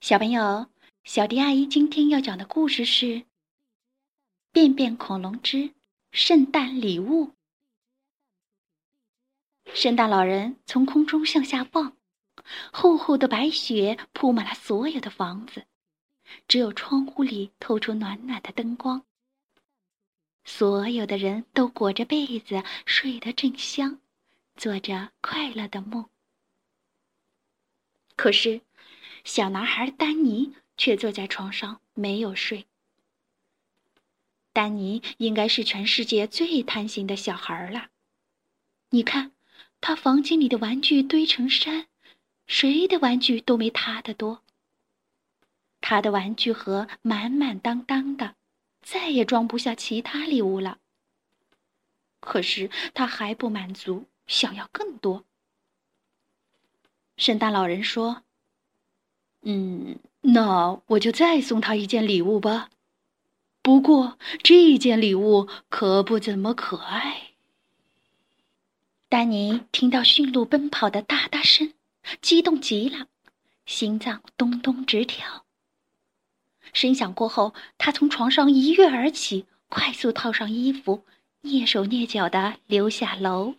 小朋友，小迪阿姨今天要讲的故事是《便便恐龙之圣诞礼物》。圣诞老人从空中向下望，厚厚的白雪铺满了所有的房子，只有窗户里透出暖暖的灯光。所有的人都裹着被子睡得正香，做着快乐的梦。可是。小男孩丹尼却坐在床上没有睡。丹尼应该是全世界最贪心的小孩了。你看，他房间里的玩具堆成山，谁的玩具都没他的多。他的玩具盒满满当当的，再也装不下其他礼物了。可是他还不满足，想要更多。圣诞老人说。嗯，那我就再送他一件礼物吧。不过这件礼物可不怎么可爱。丹尼听到驯鹿奔跑的哒哒声，激动极了，心脏咚咚直跳。声响过后，他从床上一跃而起，快速套上衣服，蹑手蹑脚的溜下楼。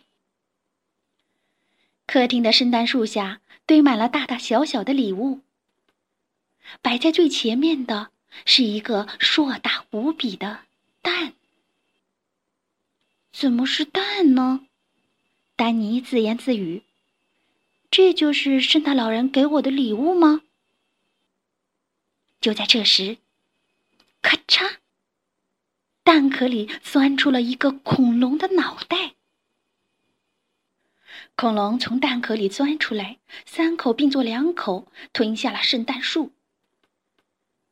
客厅的圣诞树下堆满了大大小小的礼物。摆在最前面的是一个硕大无比的蛋。怎么是蛋呢？丹尼自言自语：“这就是圣诞老人给我的礼物吗？”就在这时，咔嚓，蛋壳里钻出了一个恐龙的脑袋。恐龙从蛋壳里钻出来，三口并作两口，吞下了圣诞树。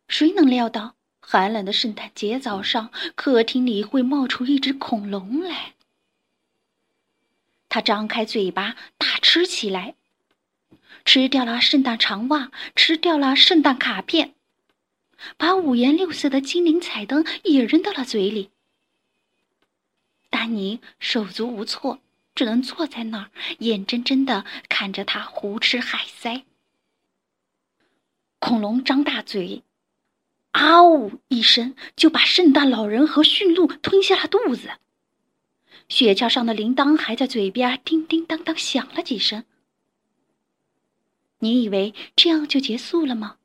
谁能料到寒冷的圣诞节早上，客厅里会冒出一只恐龙来？它张开嘴巴大吃起来，吃掉了圣诞长袜，吃掉了圣诞卡片，把五颜六色的精灵彩灯也扔到了嘴里。丹尼手足无措，只能坐在那儿，眼睁睁的看着他胡吃海塞。恐龙张大嘴。啊呜！一声就把圣诞老人和驯鹿吞下了肚子。雪橇上的铃铛还在嘴边叮叮当当响了几声。你以为这样就结束了吗？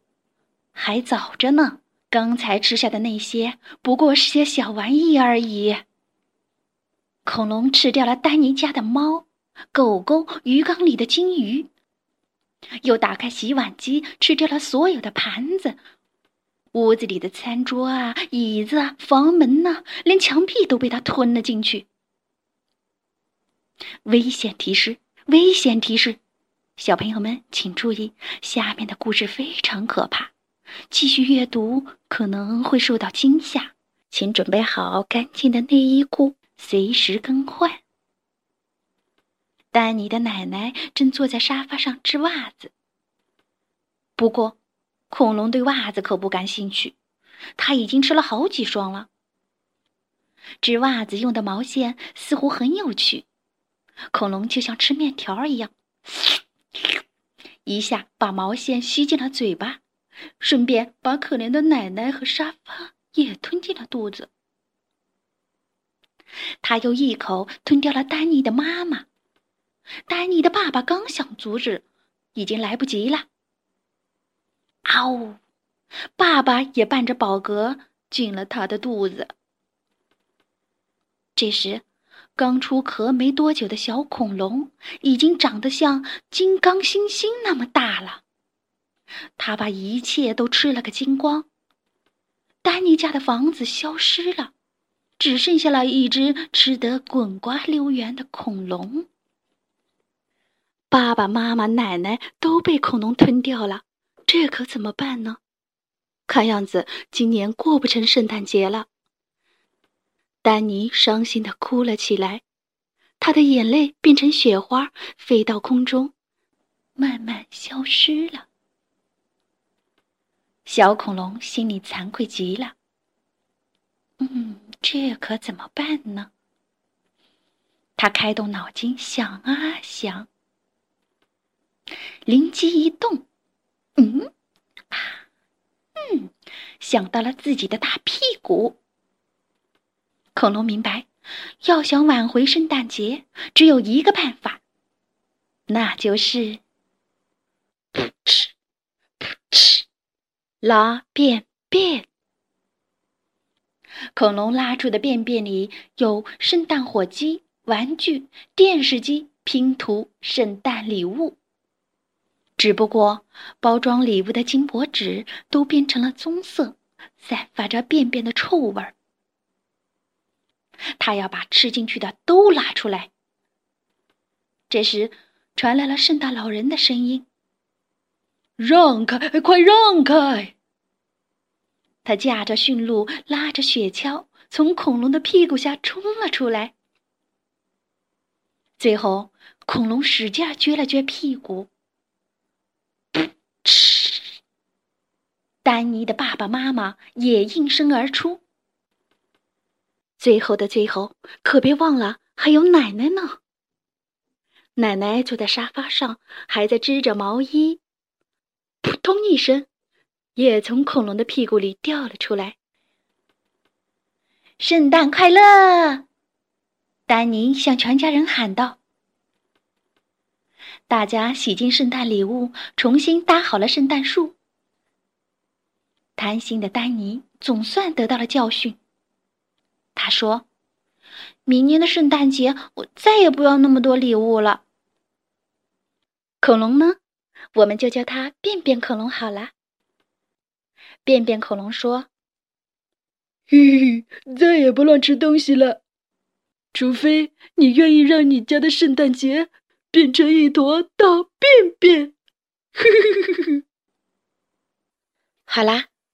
还早着呢！刚才吃下的那些不过是些小玩意而已。恐龙吃掉了丹尼家的猫、狗狗、鱼缸里的金鱼，又打开洗碗机，吃掉了所有的盘子。屋子里的餐桌啊、椅子啊、房门呐，连墙壁都被他吞了进去。危险提示！危险提示！小朋友们请注意，下面的故事非常可怕，继续阅读可能会受到惊吓，请准备好干净的内衣裤，随时更换。丹尼的奶奶正坐在沙发上织袜子，不过。恐龙对袜子可不感兴趣，他已经吃了好几双了。织袜子用的毛线似乎很有趣，恐龙就像吃面条一样，一下把毛线吸进了嘴巴，顺便把可怜的奶奶和沙发也吞进了肚子。他又一口吞掉了丹尼的妈妈，丹尼的爸爸刚想阻止，已经来不及了。啊呜！爸爸也伴着饱嗝进了他的肚子。这时，刚出壳没多久的小恐龙已经长得像金刚猩猩那么大了。他把一切都吃了个精光。丹尼家的房子消失了，只剩下了一只吃得滚瓜溜圆的恐龙。爸爸妈妈、奶奶都被恐龙吞掉了。这可怎么办呢？看样子今年过不成圣诞节了。丹尼伤心的哭了起来，他的眼泪变成雪花，飞到空中，慢慢消失了。小恐龙心里惭愧极了。嗯，这可怎么办呢？他开动脑筋想啊想，灵机一动。嗯，啊。嗯想到了自己的大屁股。恐龙明白，要想挽回圣诞节，只有一个办法，那就是噗嗤噗嗤拉便便。恐龙拉出的便便里有圣诞火鸡、玩具、电视机、拼图、圣诞礼物。只不过，包装礼物的金箔纸都变成了棕色，散发着便便的臭味儿。他要把吃进去的都拉出来。这时，传来了圣诞老人的声音：“让开，快让开！”他驾着驯鹿，拉着雪橇，从恐龙的屁股下冲了出来。最后，恐龙使劲撅了撅屁股。嗤！丹尼的爸爸妈妈也应声而出。最后的最后，可别忘了还有奶奶呢。奶奶坐在沙发上，还在织着毛衣。扑通一声，也从恐龙的屁股里掉了出来。圣诞快乐！丹尼向全家人喊道。大家洗净圣诞礼物，重新搭好了圣诞树。贪心的丹尼总算得到了教训。他说：“明年的圣诞节，我再也不要那么多礼物了。”恐龙呢？我们就叫它便便恐龙好了。便便恐龙说：“嘿嘿，再也不乱吃东西了，除非你愿意让你家的圣诞节。”变成一坨大便便，好啦，